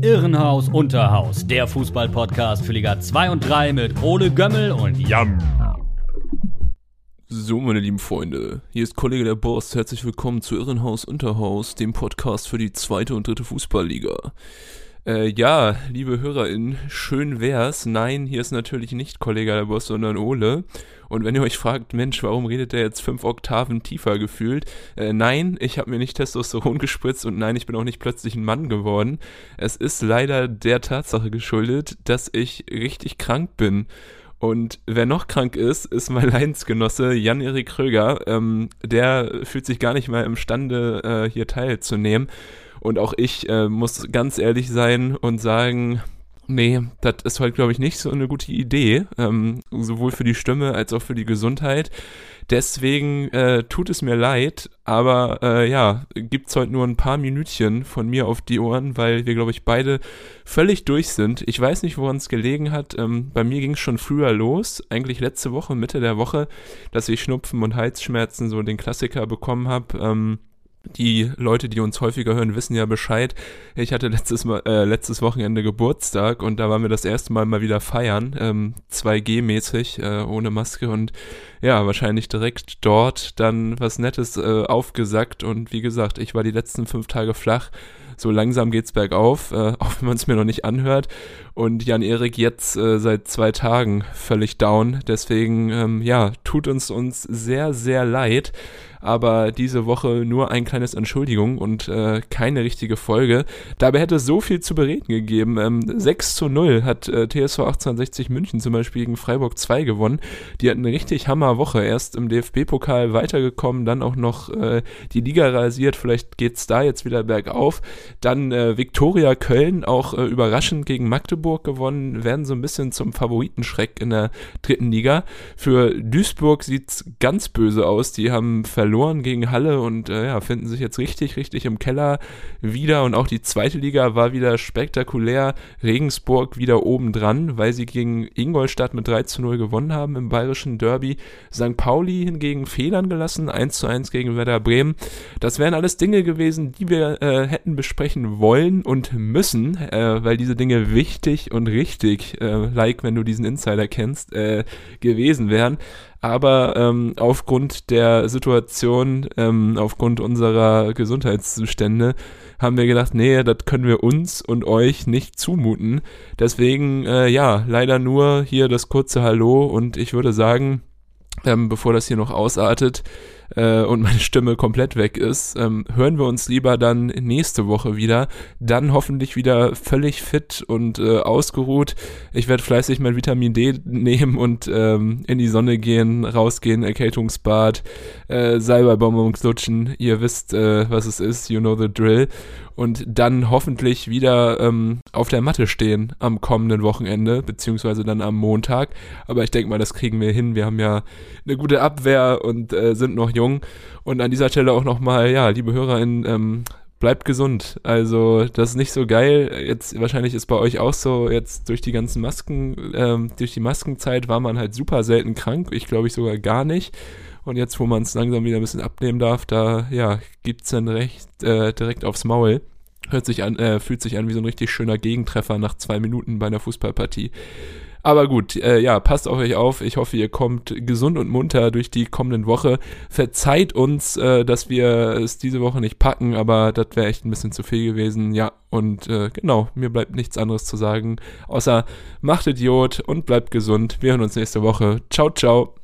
Irrenhaus Unterhaus, der Fußballpodcast für Liga 2 und 3 mit Ole Gömmel und Jan. So, meine lieben Freunde, hier ist Kollege der Boss. Herzlich willkommen zu Irrenhaus Unterhaus, dem Podcast für die zweite und dritte Fußballliga. Äh, ja, liebe HörerInnen, schön wär's. Nein, hier ist natürlich nicht Kollege der Boss, sondern Ole. Und wenn ihr euch fragt, Mensch, warum redet der jetzt fünf Oktaven tiefer gefühlt? Äh, nein, ich habe mir nicht Testosteron gespritzt und nein, ich bin auch nicht plötzlich ein Mann geworden. Es ist leider der Tatsache geschuldet, dass ich richtig krank bin. Und wer noch krank ist, ist mein Leidensgenosse Jan-Erik Kröger. Ähm, der fühlt sich gar nicht mehr imstande, äh, hier teilzunehmen. Und auch ich äh, muss ganz ehrlich sein und sagen, nee, das ist heute, glaube ich, nicht so eine gute Idee, ähm, sowohl für die Stimme als auch für die Gesundheit. Deswegen äh, tut es mir leid, aber äh, ja, gibt's heute nur ein paar Minütchen von mir auf die Ohren, weil wir, glaube ich, beide völlig durch sind. Ich weiß nicht, woran es gelegen hat. Ähm, bei mir ging es schon früher los, eigentlich letzte Woche, Mitte der Woche, dass ich Schnupfen und Halsschmerzen, so den Klassiker bekommen habe. Ähm, die Leute, die uns häufiger hören, wissen ja Bescheid. Ich hatte letztes, mal, äh, letztes Wochenende Geburtstag und da waren wir das erste Mal mal wieder feiern, ähm, 2G-mäßig, äh, ohne Maske und ja, wahrscheinlich direkt dort dann was Nettes äh, aufgesackt und wie gesagt, ich war die letzten fünf Tage flach. So langsam geht's bergauf, äh, auch wenn man es mir noch nicht anhört. Und Jan-Erik jetzt äh, seit zwei Tagen völlig down. Deswegen, ähm, ja, tut uns uns sehr, sehr leid aber diese Woche nur ein kleines Entschuldigung und äh, keine richtige Folge. Dabei hätte es so viel zu bereden gegeben. Ähm, 6 zu 0 hat äh, TSV 1860 München zum Beispiel gegen Freiburg 2 gewonnen. Die hatten eine richtig Hammerwoche. Erst im DFB-Pokal weitergekommen, dann auch noch äh, die Liga rasiert. Vielleicht geht's da jetzt wieder bergauf. Dann äh, Viktoria Köln auch äh, überraschend gegen Magdeburg gewonnen, werden so ein bisschen zum Favoritenschreck in der dritten Liga. Für Duisburg sieht's ganz böse aus. Die haben verloren gegen Halle und äh, ja, finden sich jetzt richtig, richtig im Keller wieder. Und auch die zweite Liga war wieder spektakulär. Regensburg wieder oben dran, weil sie gegen Ingolstadt mit 3 zu 0 gewonnen haben im bayerischen Derby. St. Pauli hingegen Fehlern gelassen, 1 zu 1 gegen Werder Bremen. Das wären alles Dinge gewesen, die wir äh, hätten besprechen wollen und müssen, äh, weil diese Dinge wichtig und richtig, äh, like wenn du diesen Insider kennst, äh, gewesen wären aber ähm, aufgrund der Situation, ähm, aufgrund unserer Gesundheitszustände, haben wir gedacht, nee, das können wir uns und euch nicht zumuten. Deswegen, äh, ja, leider nur hier das kurze Hallo und ich würde sagen, ähm, bevor das hier noch ausartet, äh, und meine Stimme komplett weg ist, ähm, hören wir uns lieber dann nächste Woche wieder. Dann hoffentlich wieder völlig fit und äh, ausgeruht. Ich werde fleißig mein Vitamin D nehmen und ähm, in die Sonne gehen, rausgehen, Erkältungsbad, äh, Salbeibonbons lutschen. Ihr wisst, äh, was es ist, you know the drill und dann hoffentlich wieder ähm, auf der Matte stehen am kommenden Wochenende, beziehungsweise dann am Montag. Aber ich denke mal, das kriegen wir hin. Wir haben ja eine gute Abwehr und äh, sind noch jung. Und an dieser Stelle auch nochmal, ja, liebe HörerInnen, ähm, bleibt gesund. Also, das ist nicht so geil. Jetzt, wahrscheinlich ist bei euch auch so, jetzt durch die ganzen Masken, ähm, durch die Maskenzeit war man halt super selten krank. Ich glaube ich sogar gar nicht. Und jetzt, wo man es langsam wieder ein bisschen abnehmen darf, da ja, es dann recht äh, direkt aufs Maul. Hört sich an, äh, fühlt sich an wie so ein richtig schöner Gegentreffer nach zwei Minuten bei einer Fußballpartie. Aber gut, äh, ja, passt auf euch auf. Ich hoffe, ihr kommt gesund und munter durch die kommenden Woche. Verzeiht uns, äh, dass wir es diese Woche nicht packen, aber das wäre echt ein bisschen zu viel gewesen. Ja, und äh, genau, mir bleibt nichts anderes zu sagen, außer macht Idiot und bleibt gesund. Wir hören uns nächste Woche. Ciao, ciao.